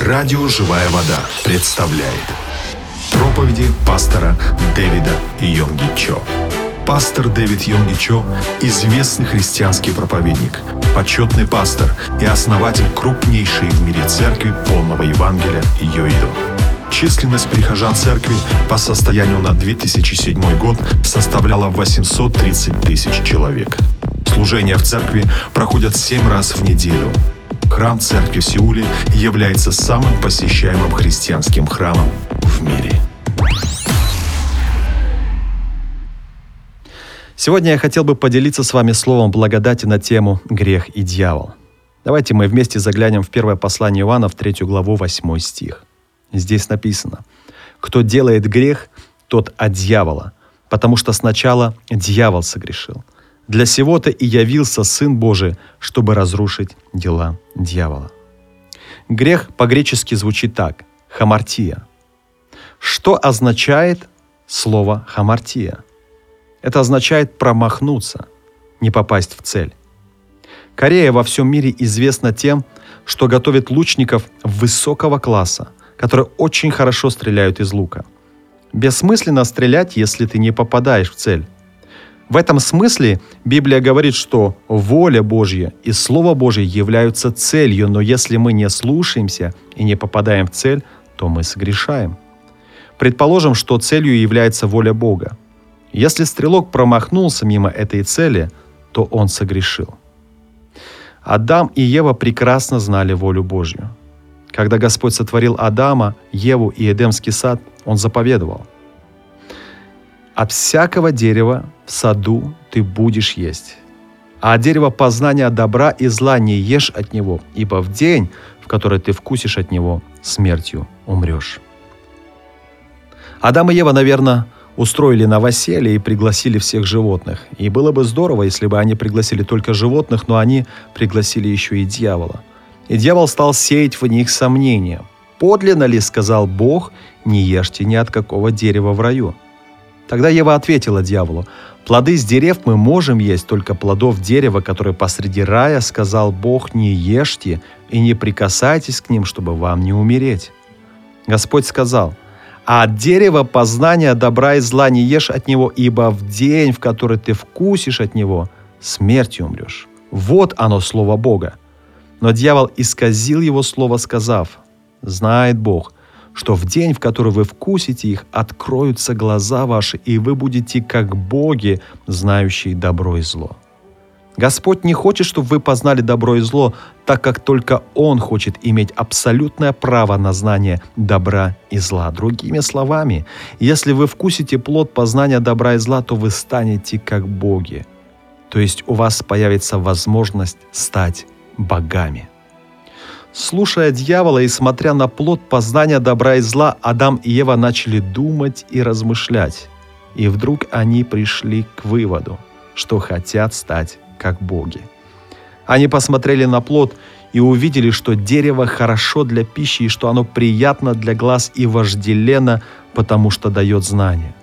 Радио «Живая вода» представляет проповеди пастора Дэвида Йонги Чо. Пастор Дэвид Йонги Чо – известный христианский проповедник, почетный пастор и основатель крупнейшей в мире церкви полного Евангелия Йоиду. Численность прихожан церкви по состоянию на 2007 год составляла 830 тысяч человек. Служения в церкви проходят 7 раз в неделю. Храм церкви в Сеуле является самым посещаемым христианским храмом в мире. Сегодня я хотел бы поделиться с вами словом благодати на тему «Грех и дьявол». Давайте мы вместе заглянем в первое послание Иоанна в третью главу, 8 стих. Здесь написано «Кто делает грех, тот от дьявола, потому что сначала дьявол согрешил. Для сего-то и явился Сын Божий, чтобы разрушить дела дьявола». Грех по-гречески звучит так – хамартия. Что означает слово хамартия? Это означает промахнуться, не попасть в цель. Корея во всем мире известна тем, что готовит лучников высокого класса, которые очень хорошо стреляют из лука. Бессмысленно стрелять, если ты не попадаешь в цель. В этом смысле Библия говорит, что воля Божья и Слово Божье являются целью, но если мы не слушаемся и не попадаем в цель, то мы согрешаем. Предположим, что целью является воля Бога. Если стрелок промахнулся мимо этой цели, то он согрешил. Адам и Ева прекрасно знали волю Божью. Когда Господь сотворил Адама, Еву и Эдемский сад, Он заповедовал. «От всякого дерева в саду ты будешь есть, а от дерева познания добра и зла не ешь от него, ибо в день, в который ты вкусишь от него, смертью умрешь». Адам и Ева, наверное, устроили новоселье и пригласили всех животных. И было бы здорово, если бы они пригласили только животных, но они пригласили еще и дьявола. И дьявол стал сеять в них сомнения. «Подлинно ли, — сказал Бог, — не ешьте ни от какого дерева в раю?» Тогда Ева ответила дьяволу, «Плоды с дерев мы можем есть, только плодов дерева, которое посреди рая, сказал Бог, не ешьте и не прикасайтесь к ним, чтобы вам не умереть». Господь сказал, а от дерева познания добра и зла не ешь от него, ибо в день, в который ты вкусишь от него, смертью умрешь. Вот оно слово Бога. Но дьявол исказил его слово, сказав, «Знает Бог, что в день, в который вы вкусите их, откроются глаза ваши, и вы будете как боги, знающие добро и зло». Господь не хочет, чтобы вы познали добро и зло, так как только Он хочет иметь абсолютное право на знание добра и зла. Другими словами, если вы вкусите плод познания добра и зла, то вы станете как боги. То есть у вас появится возможность стать богами. Слушая дьявола и смотря на плод познания добра и зла, Адам и Ева начали думать и размышлять. И вдруг они пришли к выводу, что хотят стать как боги. Они посмотрели на плод и увидели, что дерево хорошо для пищи и что оно приятно для глаз и вожделенно, потому что дает знания.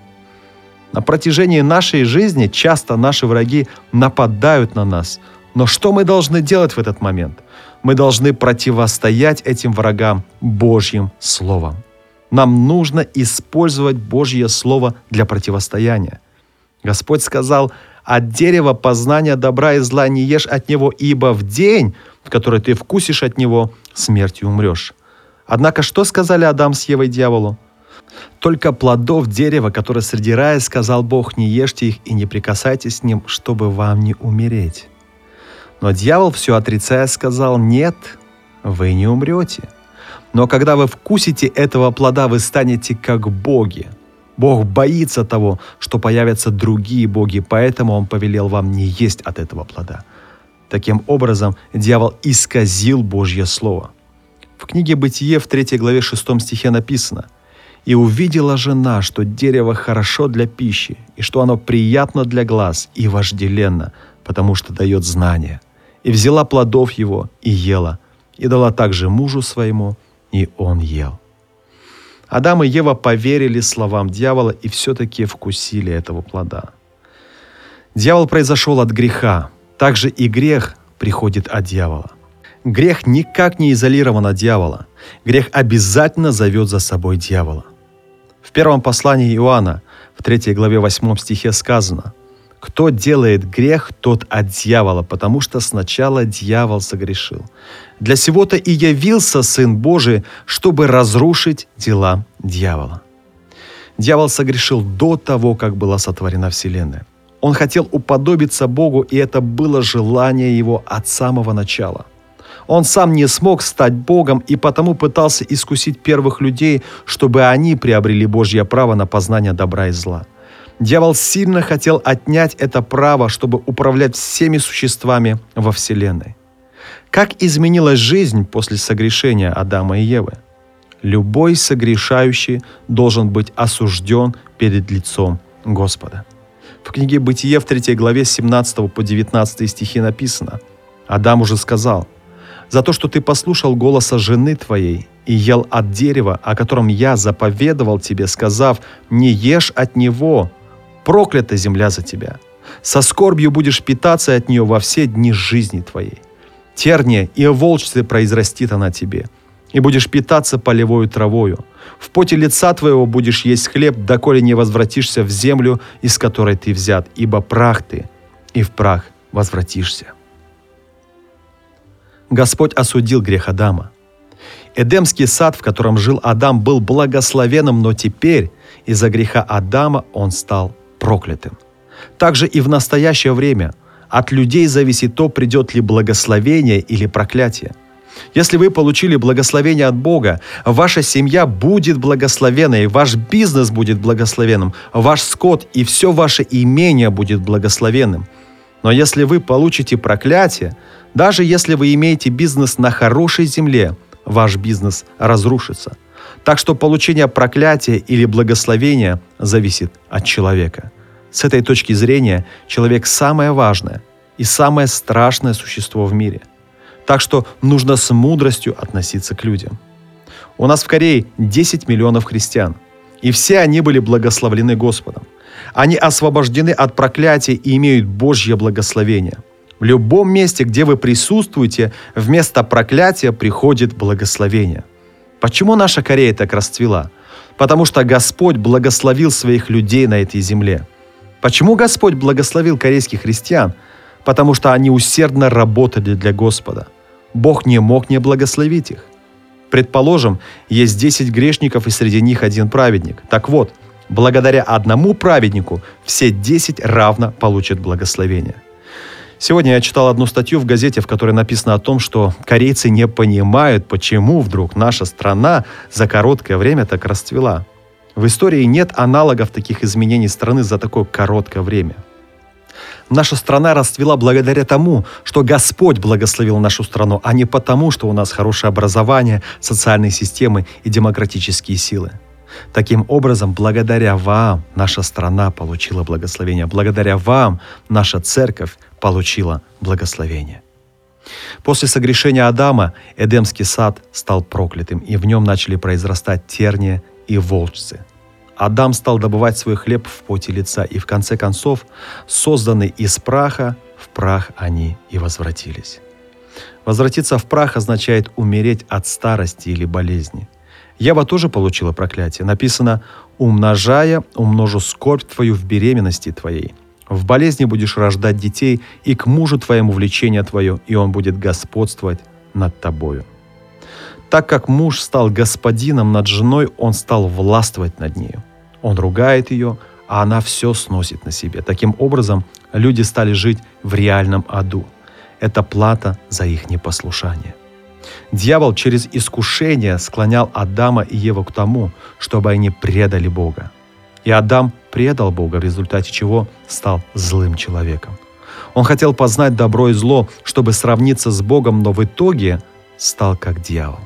На протяжении нашей жизни часто наши враги нападают на нас. Но что мы должны делать в этот момент? Мы должны противостоять этим врагам Божьим Словом. Нам нужно использовать Божье Слово для противостояния. Господь сказал, от дерева познания добра и зла не ешь от него, ибо в день, в который ты вкусишь от него, смертью умрешь. Однако что сказали Адам с Евой дьяволу? Только плодов дерева, которое среди рая, сказал Бог, не ешьте их и не прикасайтесь с ним, чтобы вам не умереть. Но дьявол, все отрицая, сказал, нет, вы не умрете. Но когда вы вкусите этого плода, вы станете как боги, Бог боится того, что появятся другие боги, поэтому Он повелел вам не есть от этого плода. Таким образом, дьявол исказил Божье Слово. В книге «Бытие» в 3 главе 6 стихе написано «И увидела жена, что дерево хорошо для пищи, и что оно приятно для глаз и вожделенно, потому что дает знания. И взяла плодов его и ела, и дала также мужу своему, и он ел». Адам и Ева поверили словам дьявола и все-таки вкусили этого плода. Дьявол произошел от греха, также и грех приходит от дьявола. Грех никак не изолирован от дьявола. Грех обязательно зовет за собой дьявола. В первом послании Иоанна, в 3 главе 8 стихе сказано, «Кто делает грех, тот от дьявола, потому что сначала дьявол согрешил. Для сего-то и явился Сын Божий, чтобы разрушить дела дьявола». Дьявол согрешил до того, как была сотворена Вселенная. Он хотел уподобиться Богу, и это было желание его от самого начала. Он сам не смог стать Богом и потому пытался искусить первых людей, чтобы они приобрели Божье право на познание добра и зла. Дьявол сильно хотел отнять это право, чтобы управлять всеми существами во Вселенной. Как изменилась жизнь после согрешения Адама и Евы? Любой согрешающий должен быть осужден перед лицом Господа. В книге «Бытие» в 3 главе с 17 по 19 стихи написано «Адам уже сказал – за то, что ты послушал голоса жены твоей и ел от дерева, о котором я заповедовал тебе, сказав, не ешь от него, проклята земля за тебя. Со скорбью будешь питаться от нее во все дни жизни твоей. Терния и волчцы произрастит она тебе, и будешь питаться полевою травою. В поте лица твоего будешь есть хлеб, доколе не возвратишься в землю, из которой ты взят, ибо прах ты, и в прах возвратишься. Господь осудил грех Адама. Эдемский сад, в котором жил Адам, был благословенным, но теперь из-за греха Адама он стал проклятым. Также и в настоящее время от людей зависит то, придет ли благословение или проклятие. Если вы получили благословение от Бога, ваша семья будет благословенной, ваш бизнес будет благословенным, ваш скот и все ваше имение будет благословенным. Но если вы получите проклятие, даже если вы имеете бизнес на хорошей земле, ваш бизнес разрушится. Так что получение проклятия или благословения зависит от человека. С этой точки зрения человек самое важное и самое страшное существо в мире. Так что нужно с мудростью относиться к людям. У нас в Корее 10 миллионов христиан, и все они были благословлены Господом. Они освобождены от проклятия и имеют Божье благословение – в любом месте, где вы присутствуете, вместо проклятия приходит благословение. Почему наша Корея так расцвела? Потому что Господь благословил своих людей на этой земле. Почему Господь благословил корейских христиан? Потому что они усердно работали для Господа. Бог не мог не благословить их. Предположим, есть 10 грешников и среди них один праведник. Так вот, благодаря одному праведнику все 10 равно получат благословение – Сегодня я читал одну статью в газете, в которой написано о том, что корейцы не понимают, почему вдруг наша страна за короткое время так расцвела. В истории нет аналогов таких изменений страны за такое короткое время. Наша страна расцвела благодаря тому, что Господь благословил нашу страну, а не потому, что у нас хорошее образование, социальные системы и демократические силы. Таким образом, благодаря вам наша страна получила благословение, благодаря вам наша церковь получила благословение. После согрешения Адама Эдемский сад стал проклятым, и в нем начали произрастать терния и волчцы. Адам стал добывать свой хлеб в поте лица, и в конце концов, созданный из праха, в прах они и возвратились. Возвратиться в прах означает умереть от старости или болезни – Ева тоже получила проклятие. Написано «умножая, умножу скорбь твою в беременности твоей». В болезни будешь рождать детей, и к мужу твоему влечение твое, и он будет господствовать над тобою. Так как муж стал господином над женой, он стал властвовать над нею. Он ругает ее, а она все сносит на себе. Таким образом, люди стали жить в реальном аду. Это плата за их непослушание. Дьявол через искушение склонял Адама и Еву к тому, чтобы они предали Бога. И Адам предал Бога, в результате чего стал злым человеком. Он хотел познать добро и зло, чтобы сравниться с Богом, но в итоге стал как дьявол.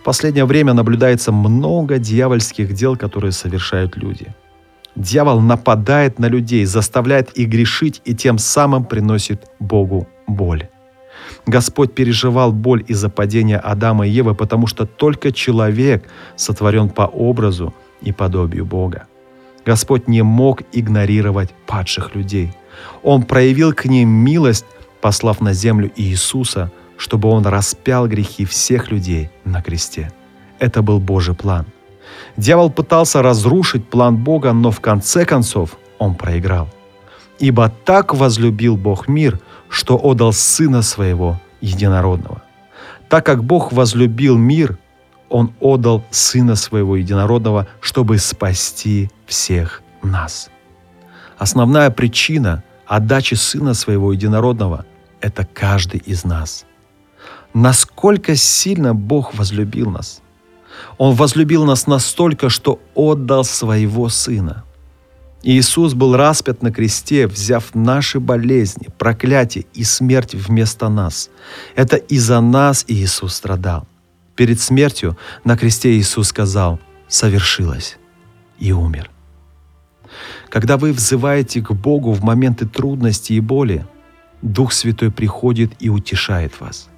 В последнее время наблюдается много дьявольских дел, которые совершают люди. Дьявол нападает на людей, заставляет их грешить и тем самым приносит Богу боль. Господь переживал боль из-за падения Адама и Евы, потому что только человек сотворен по образу и подобию Бога. Господь не мог игнорировать падших людей. Он проявил к ним милость, послав на землю Иисуса, чтобы Он распял грехи всех людей на кресте. Это был Божий план. Дьявол пытался разрушить план Бога, но в конце концов он проиграл. Ибо так возлюбил Бог мир, что отдал Сына Своего Единородного. Так как Бог возлюбил мир, Он отдал Сына Своего Единородного, чтобы спасти всех нас. Основная причина отдачи Сына Своего Единородного – это каждый из нас. Насколько сильно Бог возлюбил нас. Он возлюбил нас настолько, что отдал Своего Сына – Иисус был распят на кресте, взяв наши болезни, проклятие и смерть вместо нас. Это из-за нас Иисус страдал. Перед смертью на кресте Иисус сказал «совершилось» и умер. Когда вы взываете к Богу в моменты трудности и боли, Дух Святой приходит и утешает вас.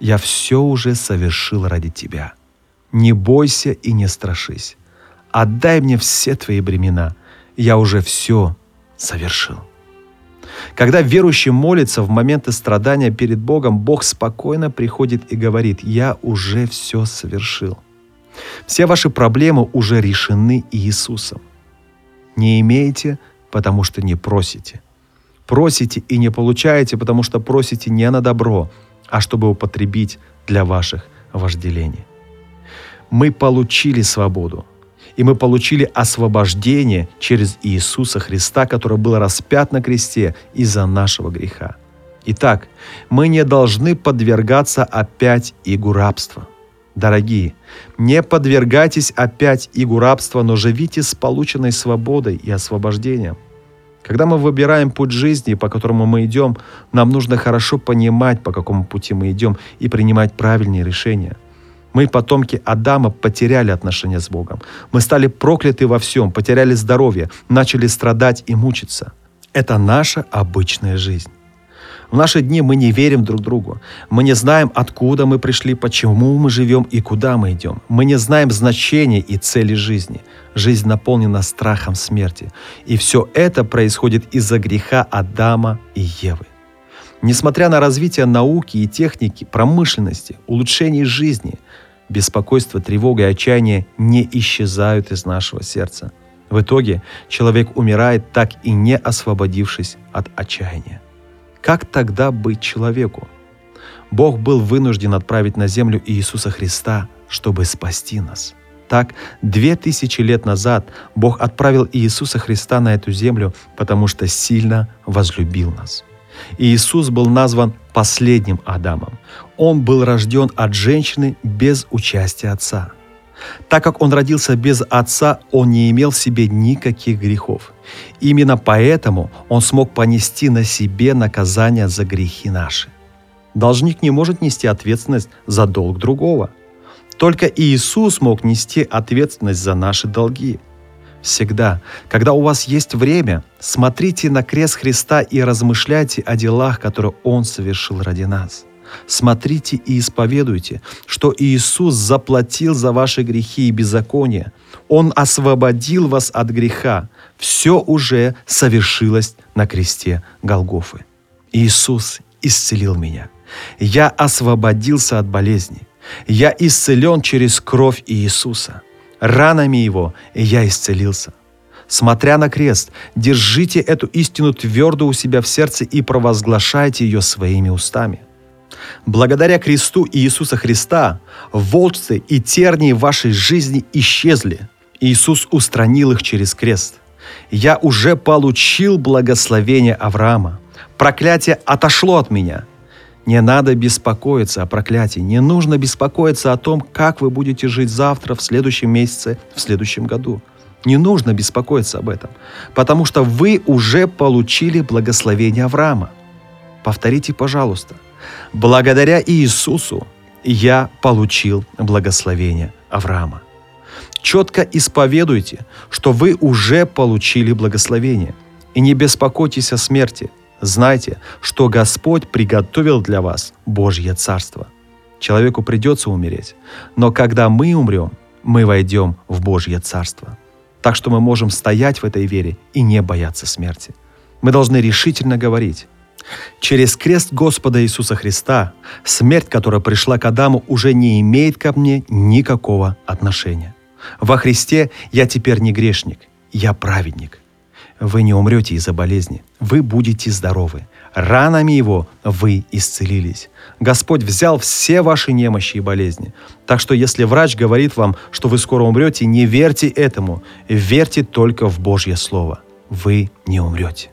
«Я все уже совершил ради тебя. Не бойся и не страшись. Отдай мне все твои бремена – я уже все совершил. Когда верующий молится в моменты страдания перед Богом, Бог спокойно приходит и говорит, я уже все совершил. Все ваши проблемы уже решены Иисусом. Не имеете, потому что не просите. Просите и не получаете, потому что просите не на добро, а чтобы употребить для ваших вожделений. Мы получили свободу и мы получили освобождение через Иисуса Христа, который был распят на кресте из-за нашего греха. Итак, мы не должны подвергаться опять игу рабства. Дорогие, не подвергайтесь опять игу рабства, но живите с полученной свободой и освобождением. Когда мы выбираем путь жизни, по которому мы идем, нам нужно хорошо понимать, по какому пути мы идем, и принимать правильные решения – мы, потомки Адама, потеряли отношения с Богом. Мы стали прокляты во всем, потеряли здоровье, начали страдать и мучиться. Это наша обычная жизнь. В наши дни мы не верим друг другу. Мы не знаем, откуда мы пришли, почему мы живем и куда мы идем. Мы не знаем значения и цели жизни. Жизнь наполнена страхом смерти. И все это происходит из-за греха Адама и Евы. Несмотря на развитие науки и техники, промышленности, улучшение жизни, беспокойство, тревога и отчаяние не исчезают из нашего сердца. В итоге человек умирает, так и не освободившись от отчаяния. Как тогда быть человеку? Бог был вынужден отправить на землю Иисуса Христа, чтобы спасти нас. Так, две тысячи лет назад Бог отправил Иисуса Христа на эту землю, потому что сильно возлюбил нас – Иисус был назван последним Адамом. Он был рожден от женщины без участия отца. Так как он родился без отца, он не имел в себе никаких грехов. Именно поэтому он смог понести на себе наказание за грехи наши. Должник не может нести ответственность за долг другого. Только Иисус мог нести ответственность за наши долги – Всегда, когда у вас есть время, смотрите на крест Христа и размышляйте о делах, которые Он совершил ради нас. Смотрите и исповедуйте, что Иисус заплатил за ваши грехи и беззакония. Он освободил вас от греха. Все уже совершилось на кресте Голгофы. Иисус исцелил меня. Я освободился от болезни. Я исцелен через кровь Иисуса – ранами Его я исцелился. Смотря на крест, держите эту истину твердо у себя в сердце и провозглашайте ее своими устами. Благодаря кресту Иисуса Христа волчцы и тернии вашей жизни исчезли. Иисус устранил их через крест. Я уже получил благословение Авраама. Проклятие отошло от меня – не надо беспокоиться о проклятии, не нужно беспокоиться о том, как вы будете жить завтра, в следующем месяце, в следующем году. Не нужно беспокоиться об этом, потому что вы уже получили благословение Авраама. Повторите, пожалуйста. Благодаря Иисусу я получил благословение Авраама. Четко исповедуйте, что вы уже получили благословение. И не беспокойтесь о смерти – Знайте, что Господь приготовил для вас Божье Царство. Человеку придется умереть, но когда мы умрем, мы войдем в Божье Царство. Так что мы можем стоять в этой вере и не бояться смерти. Мы должны решительно говорить, Через крест Господа Иисуса Христа смерть, которая пришла к Адаму, уже не имеет ко мне никакого отношения. Во Христе я теперь не грешник, я праведник. Вы не умрете из-за болезни, вы будете здоровы. Ранами Его вы исцелились. Господь взял все ваши немощи и болезни. Так что если врач говорит вам, что вы скоро умрете, не верьте этому. Верьте только в Божье Слово. Вы не умрете.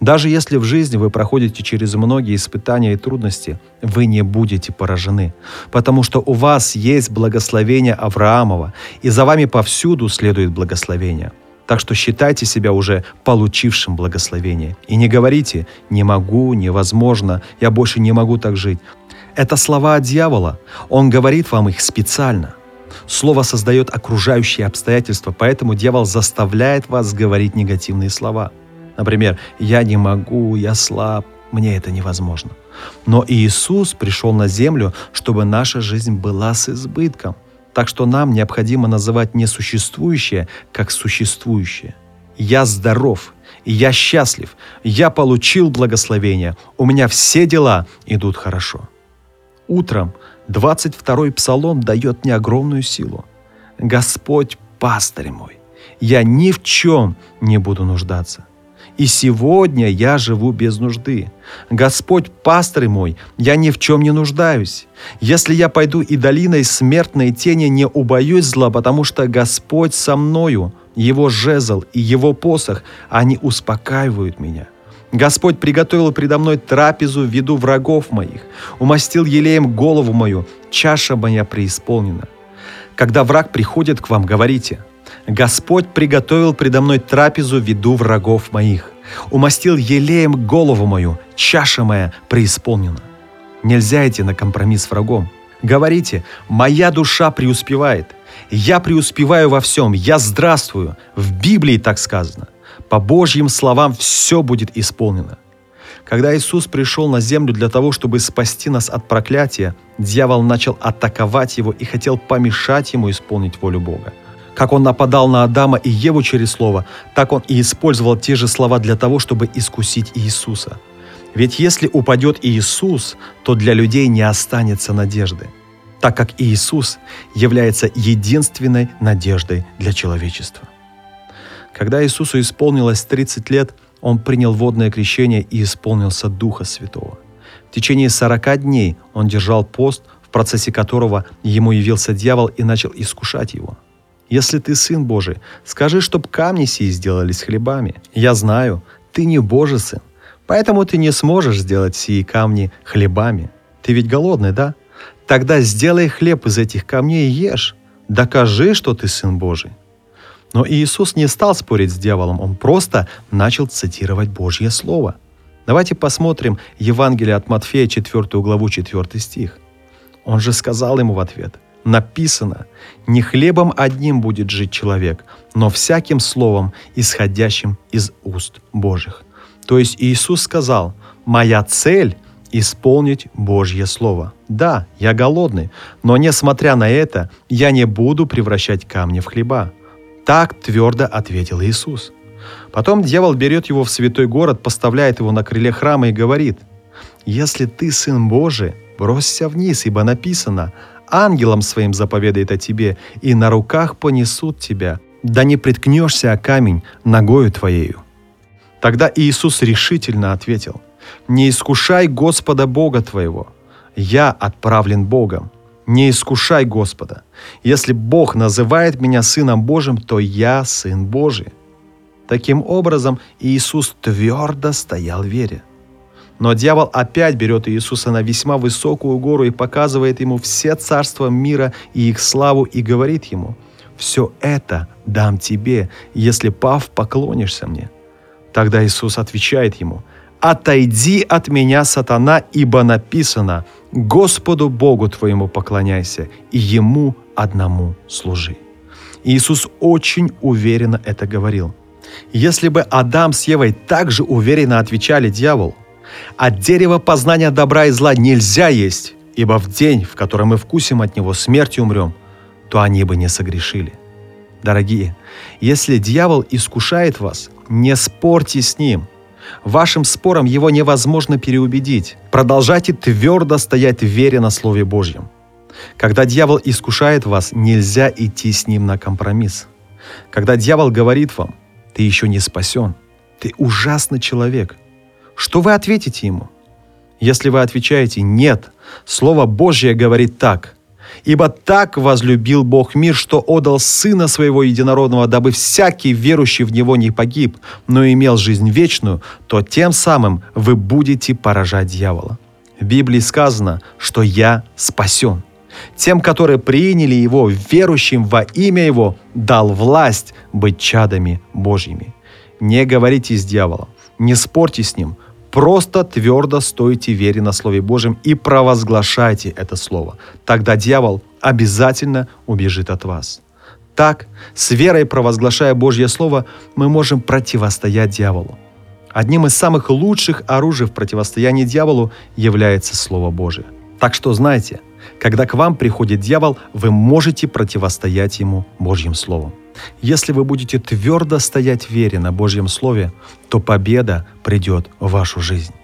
Даже если в жизни вы проходите через многие испытания и трудности, вы не будете поражены, потому что у вас есть благословение Авраамова, и за вами повсюду следует благословение. Так что считайте себя уже получившим благословение. И не говорите «не могу», «невозможно», «я больше не могу так жить». Это слова дьявола. Он говорит вам их специально. Слово создает окружающие обстоятельства, поэтому дьявол заставляет вас говорить негативные слова – Например, «я не могу», «я слаб», «мне это невозможно». Но Иисус пришел на землю, чтобы наша жизнь была с избытком. Так что нам необходимо называть несуществующее как существующее. Я здоров, я счастлив, я получил благословение, у меня все дела идут хорошо. Утром 22-й псалом дает мне огромную силу. Господь пастырь мой, я ни в чем не буду нуждаться. И сегодня я живу без нужды. Господь, пастырь мой, я ни в чем не нуждаюсь. Если я пойду и долиной смертной тени, не убоюсь зла, потому что Господь со мною, Его жезл и Его посох, они успокаивают меня. Господь приготовил предо мной трапезу в виду врагов моих, умастил елеем голову мою, чаша моя преисполнена. Когда враг приходит к вам, говорите – Господь приготовил предо мной трапезу в виду врагов моих. Умастил елеем голову мою, чаша моя преисполнена. Нельзя идти на компромисс с врагом. Говорите, моя душа преуспевает. Я преуспеваю во всем, я здравствую. В Библии так сказано. По Божьим словам все будет исполнено. Когда Иисус пришел на землю для того, чтобы спасти нас от проклятия, дьявол начал атаковать его и хотел помешать ему исполнить волю Бога. Как он нападал на Адама и Еву через слово, так он и использовал те же слова для того, чтобы искусить Иисуса. Ведь если упадет Иисус, то для людей не останется надежды, так как Иисус является единственной надеждой для человечества. Когда Иисусу исполнилось 30 лет, он принял водное крещение и исполнился Духа Святого. В течение 40 дней он держал пост, в процессе которого ему явился дьявол и начал искушать его – если ты сын Божий, скажи, чтоб камни сии сделались хлебами. Я знаю, ты не Божий сын, поэтому ты не сможешь сделать сии камни хлебами. Ты ведь голодный, да? Тогда сделай хлеб из этих камней и ешь. Докажи, что ты сын Божий. Но Иисус не стал спорить с дьяволом, он просто начал цитировать Божье Слово. Давайте посмотрим Евангелие от Матфея, 4 главу, 4 стих. Он же сказал ему в ответ – написано, не хлебом одним будет жить человек, но всяким словом, исходящим из уст Божьих. То есть Иисус сказал, моя цель – исполнить Божье Слово. Да, я голодный, но несмотря на это, я не буду превращать камни в хлеба. Так твердо ответил Иисус. Потом дьявол берет его в святой город, поставляет его на крыле храма и говорит, «Если ты сын Божий, бросься вниз, ибо написано, ангелам своим заповедает о тебе, и на руках понесут тебя, да не приткнешься о камень ногою твоею». Тогда Иисус решительно ответил, «Не искушай Господа Бога твоего, я отправлен Богом. Не искушай Господа. Если Бог называет меня Сыном Божьим, то я Сын Божий». Таким образом, Иисус твердо стоял в вере. Но дьявол опять берет Иисуса на весьма высокую гору и показывает ему все царства мира и их славу и говорит ему, «Все это дам тебе, если, пав, поклонишься мне». Тогда Иисус отвечает ему, «Отойди от меня, сатана, ибо написано, Господу Богу твоему поклоняйся, и Ему одному служи». Иисус очень уверенно это говорил. Если бы Адам с Евой также уверенно отвечали дьяволу, от дерева познания добра и зла нельзя есть, ибо в день, в котором мы вкусим от него, смертью умрем, то они бы не согрешили. Дорогие, если дьявол искушает вас, не спорьте с ним. Вашим спором его невозможно переубедить. Продолжайте твердо стоять в вере на Слове Божьем. Когда дьявол искушает вас, нельзя идти с ним на компромисс. Когда дьявол говорит вам, ты еще не спасен, ты ужасный человек, что вы ответите ему? Если вы отвечаете «нет», Слово Божье говорит так. «Ибо так возлюбил Бог мир, что отдал Сына Своего Единородного, дабы всякий верующий в Него не погиб, но имел жизнь вечную, то тем самым вы будете поражать дьявола». В Библии сказано, что «я спасен». Тем, которые приняли Его, верующим во имя Его, дал власть быть чадами Божьими. Не говорите с дьяволом, не спорьте с ним, просто твердо стойте вере на Слове Божьем и провозглашайте это Слово. Тогда дьявол обязательно убежит от вас. Так, с верой провозглашая Божье Слово, мы можем противостоять дьяволу. Одним из самых лучших оружий в противостоянии дьяволу является Слово Божие. Так что знайте, когда к вам приходит дьявол, вы можете противостоять ему Божьим Словом. Если вы будете твердо стоять в вере на Божьем Слове, то победа придет в вашу жизнь.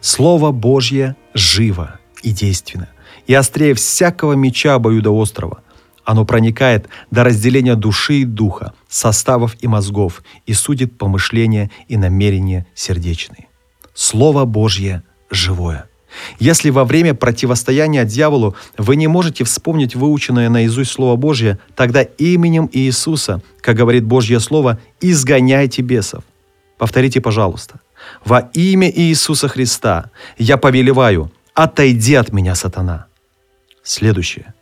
Слово Божье живо и действенно, и острее всякого меча обоюдоострого. Оно проникает до разделения души и духа, составов и мозгов, и судит помышления и намерения сердечные. Слово Божье живое – если во время противостояния дьяволу вы не можете вспомнить выученное наизусть Слово Божье, тогда именем Иисуса, как говорит Божье Слово, изгоняйте бесов. Повторите, пожалуйста. Во имя Иисуса Христа я повелеваю, отойди от меня, сатана. Следующее.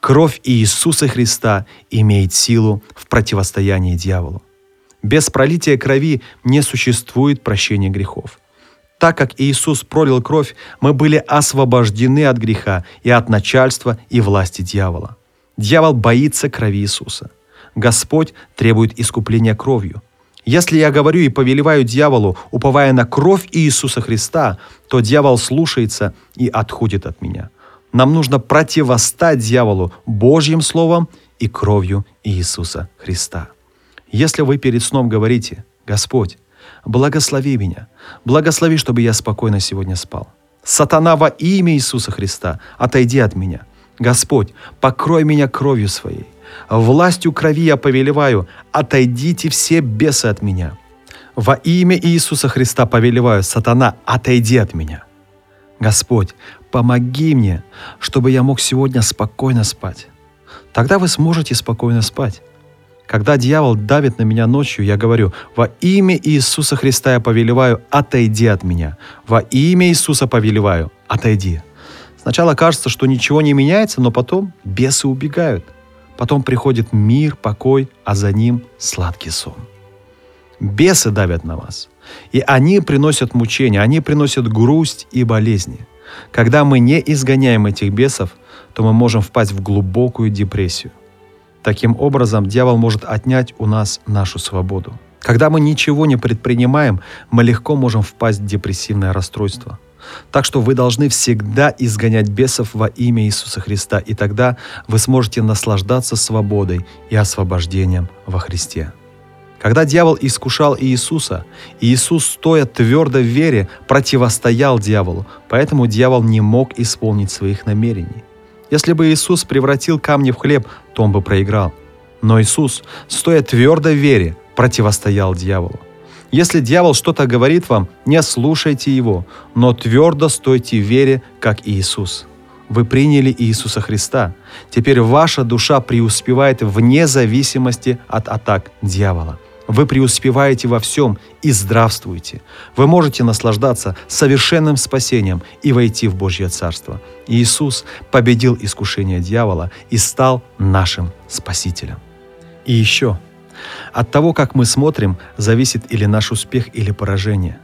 Кровь Иисуса Христа имеет силу в противостоянии дьяволу. Без пролития крови не существует прощения грехов – так как Иисус пролил кровь, мы были освобождены от греха и от начальства и власти дьявола. Дьявол боится крови Иисуса. Господь требует искупления кровью. Если я говорю и повелеваю дьяволу, уповая на кровь Иисуса Христа, то дьявол слушается и отходит от меня. Нам нужно противостать дьяволу Божьим Словом и кровью Иисуса Христа. Если вы перед сном говорите, «Господь, Благослови меня. Благослови, чтобы я спокойно сегодня спал. Сатана во имя Иисуса Христа, отойди от меня. Господь, покрой меня кровью своей. Властью крови я повелеваю, отойдите все бесы от меня. Во имя Иисуса Христа повелеваю, сатана, отойди от меня. Господь, помоги мне, чтобы я мог сегодня спокойно спать. Тогда вы сможете спокойно спать. Когда дьявол давит на меня ночью, я говорю, во имя Иисуса Христа я повелеваю, отойди от меня. Во имя Иисуса повелеваю, отойди. Сначала кажется, что ничего не меняется, но потом бесы убегают. Потом приходит мир, покой, а за ним сладкий сон. Бесы давят на вас. И они приносят мучения, они приносят грусть и болезни. Когда мы не изгоняем этих бесов, то мы можем впасть в глубокую депрессию – Таким образом, дьявол может отнять у нас нашу свободу. Когда мы ничего не предпринимаем, мы легко можем впасть в депрессивное расстройство. Так что вы должны всегда изгонять бесов во имя Иисуса Христа, и тогда вы сможете наслаждаться свободой и освобождением во Христе. Когда дьявол искушал Иисуса, Иисус, стоя твердо в вере, противостоял дьяволу, поэтому дьявол не мог исполнить своих намерений. Если бы Иисус превратил камни в хлеб, то он бы проиграл. Но Иисус, стоя твердо в вере, противостоял дьяволу. Если дьявол что-то говорит вам, не слушайте его, но твердо стойте в вере, как Иисус. Вы приняли Иисуса Христа. Теперь ваша душа преуспевает вне зависимости от атак дьявола. Вы преуспеваете во всем и здравствуете. Вы можете наслаждаться совершенным спасением и войти в Божье Царство. Иисус победил искушение дьявола и стал нашим Спасителем. И еще, от того, как мы смотрим, зависит или наш успех, или поражение.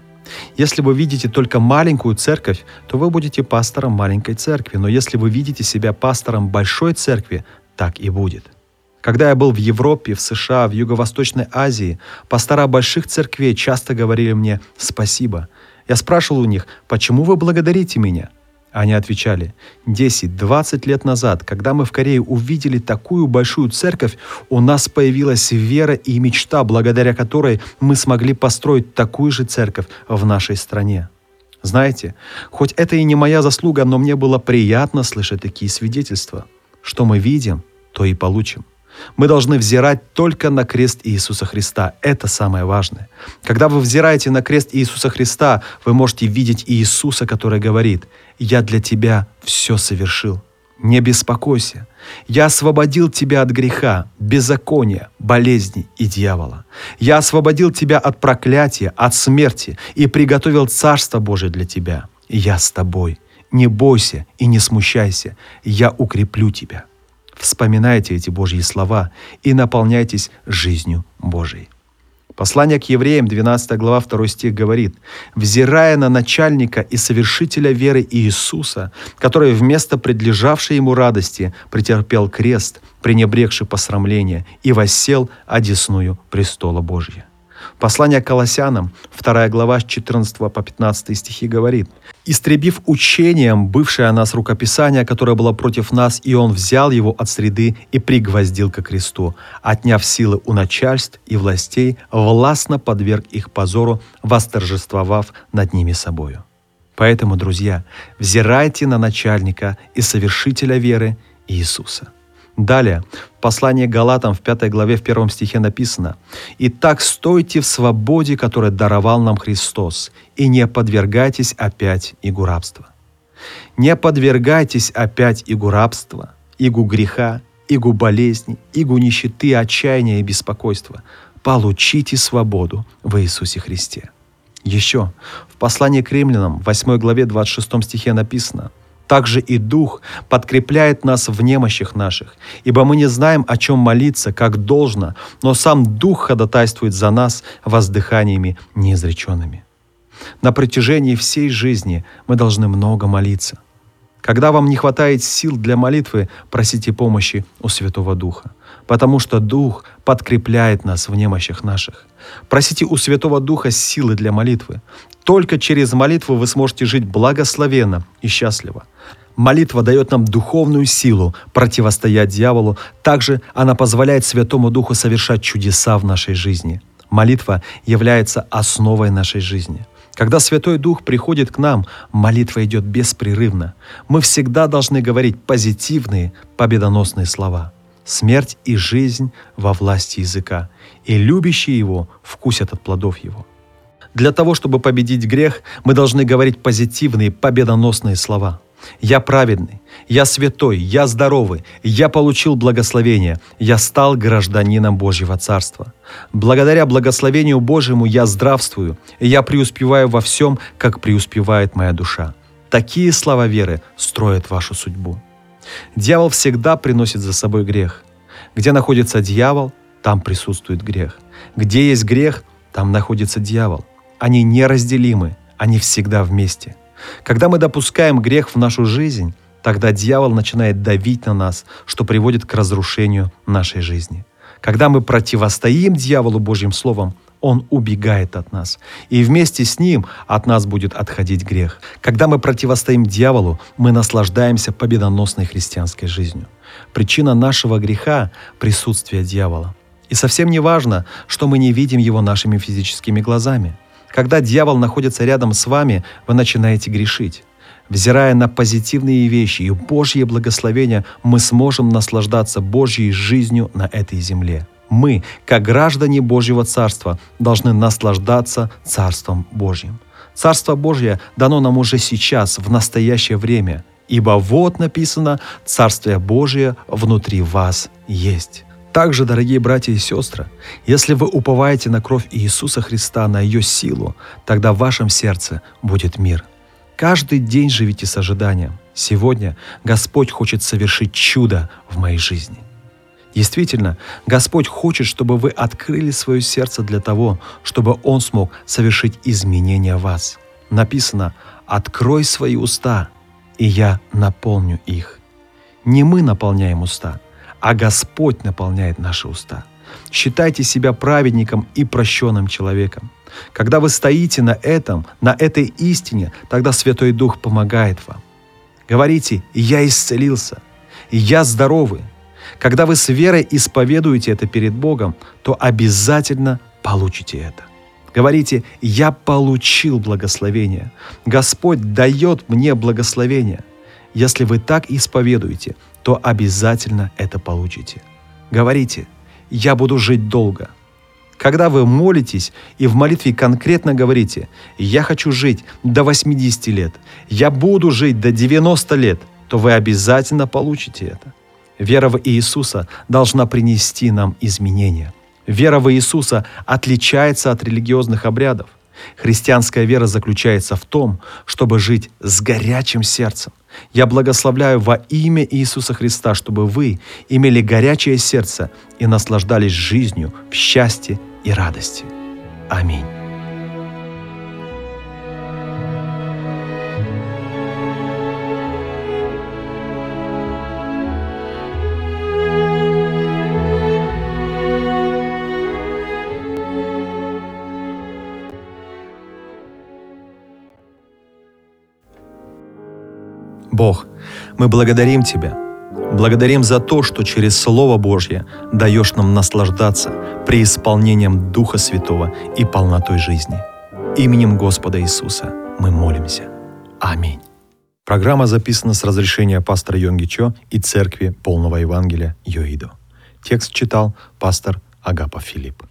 Если вы видите только маленькую церковь, то вы будете пастором маленькой церкви, но если вы видите себя пастором большой церкви, так и будет – когда я был в Европе, в США, в Юго-Восточной Азии, пастора больших церквей часто говорили мне «спасибо». Я спрашивал у них, почему вы благодарите меня? Они отвечали, 10-20 лет назад, когда мы в Корее увидели такую большую церковь, у нас появилась вера и мечта, благодаря которой мы смогли построить такую же церковь в нашей стране. Знаете, хоть это и не моя заслуга, но мне было приятно слышать такие свидетельства. Что мы видим, то и получим. Мы должны взирать только на крест Иисуса Христа. Это самое важное. Когда вы взираете на крест Иисуса Христа, вы можете видеть Иисуса, который говорит, «Я для тебя все совершил». Не беспокойся. Я освободил тебя от греха, беззакония, болезни и дьявола. Я освободил тебя от проклятия, от смерти и приготовил Царство Божие для тебя. Я с тобой. Не бойся и не смущайся. Я укреплю тебя. Вспоминайте эти Божьи слова и наполняйтесь жизнью Божией. Послание к евреям, 12 глава, 2 стих говорит, «Взирая на начальника и совершителя веры Иисуса, который вместо предлежавшей ему радости претерпел крест, пренебрегший посрамление, и воссел одесную престола Божья». Послание Колоссянам, 2 глава с 14 по 15 стихи говорит, «Истребив учением бывшее о нас рукописание, которое было против нас, и он взял его от среды и пригвоздил ко кресту, отняв силы у начальств и властей, властно подверг их позору, восторжествовав над ними собою». Поэтому, друзья, взирайте на начальника и совершителя веры Иисуса – Далее, в послании Галатам в 5 главе в 1 стихе написано «Итак, стойте в свободе, которую даровал нам Христос, и не подвергайтесь опять игу рабства». Не подвергайтесь опять игу рабства, игу греха, игу болезни, игу нищеты, отчаяния и беспокойства. Получите свободу в Иисусе Христе. Еще в послании к римлянам, в 8 главе 26 стихе написано – также и Дух подкрепляет нас в немощах наших, ибо мы не знаем, о чем молиться, как должно, но сам Дух ходатайствует за нас воздыханиями неизреченными. На протяжении всей жизни мы должны много молиться. Когда вам не хватает сил для молитвы, просите помощи у Святого Духа, потому что Дух подкрепляет нас в немощах наших. Просите у Святого Духа силы для молитвы. Только через молитву вы сможете жить благословенно и счастливо. Молитва дает нам духовную силу противостоять дьяволу. Также она позволяет Святому Духу совершать чудеса в нашей жизни. Молитва является основой нашей жизни. Когда Святой Дух приходит к нам, молитва идет беспрерывно. Мы всегда должны говорить позитивные, победоносные слова. Смерть и жизнь во власти языка, и любящие его вкусят от плодов его. Для того, чтобы победить грех, мы должны говорить позитивные, победоносные слова – я праведный, я святой, я здоровый, я получил благословение, я стал гражданином Божьего Царства. Благодаря благословению Божьему я здравствую, и я преуспеваю во всем, как преуспевает моя душа. Такие слова веры строят вашу судьбу. Дьявол всегда приносит за собой грех. Где находится дьявол, там присутствует грех. Где есть грех, там находится дьявол. Они неразделимы, они всегда вместе – когда мы допускаем грех в нашу жизнь, тогда дьявол начинает давить на нас, что приводит к разрушению нашей жизни. Когда мы противостоим дьяволу Божьим Словом, он убегает от нас. И вместе с ним от нас будет отходить грех. Когда мы противостоим дьяволу, мы наслаждаемся победоносной христианской жизнью. Причина нашего греха – присутствие дьявола. И совсем не важно, что мы не видим его нашими физическими глазами. Когда дьявол находится рядом с вами, вы начинаете грешить. Взирая на позитивные вещи и Божье благословение, мы сможем наслаждаться Божьей жизнью на этой земле. Мы, как граждане Божьего Царства, должны наслаждаться Царством Божьим. Царство Божье дано нам уже сейчас, в настоящее время, ибо вот написано «Царствие Божие внутри вас есть». Также, дорогие братья и сестры, если вы уповаете на кровь Иисуса Христа, на ее силу, тогда в вашем сердце будет мир. Каждый день живите с ожиданием. Сегодня Господь хочет совершить чудо в моей жизни. Действительно, Господь хочет, чтобы вы открыли свое сердце для того, чтобы Он смог совершить изменения в вас. Написано «Открой свои уста, и я наполню их». Не мы наполняем уста – а Господь наполняет наши уста. Считайте себя праведником и прощенным человеком. Когда вы стоите на этом, на этой истине, тогда Святой Дух помогает вам. Говорите «Я исцелился», «Я здоровый». Когда вы с верой исповедуете это перед Богом, то обязательно получите это. Говорите, я получил благословение. Господь дает мне благословение. Если вы так исповедуете, то обязательно это получите. Говорите, я буду жить долго. Когда вы молитесь и в молитве конкретно говорите, я хочу жить до 80 лет, я буду жить до 90 лет, то вы обязательно получите это. Вера в Иисуса должна принести нам изменения – Вера в Иисуса отличается от религиозных обрядов. Христианская вера заключается в том, чтобы жить с горячим сердцем. Я благословляю во имя Иисуса Христа, чтобы вы имели горячее сердце и наслаждались жизнью в счастье и радости. Аминь. Мы благодарим Тебя. Благодарим за то, что через Слово Божье даешь нам наслаждаться преисполнением Духа Святого и полнотой жизни. Именем Господа Иисуса мы молимся. Аминь. Программа записана с разрешения пастора Йонги Чо и Церкви Полного Евангелия Йоидо. Текст читал пастор Агапа Филипп.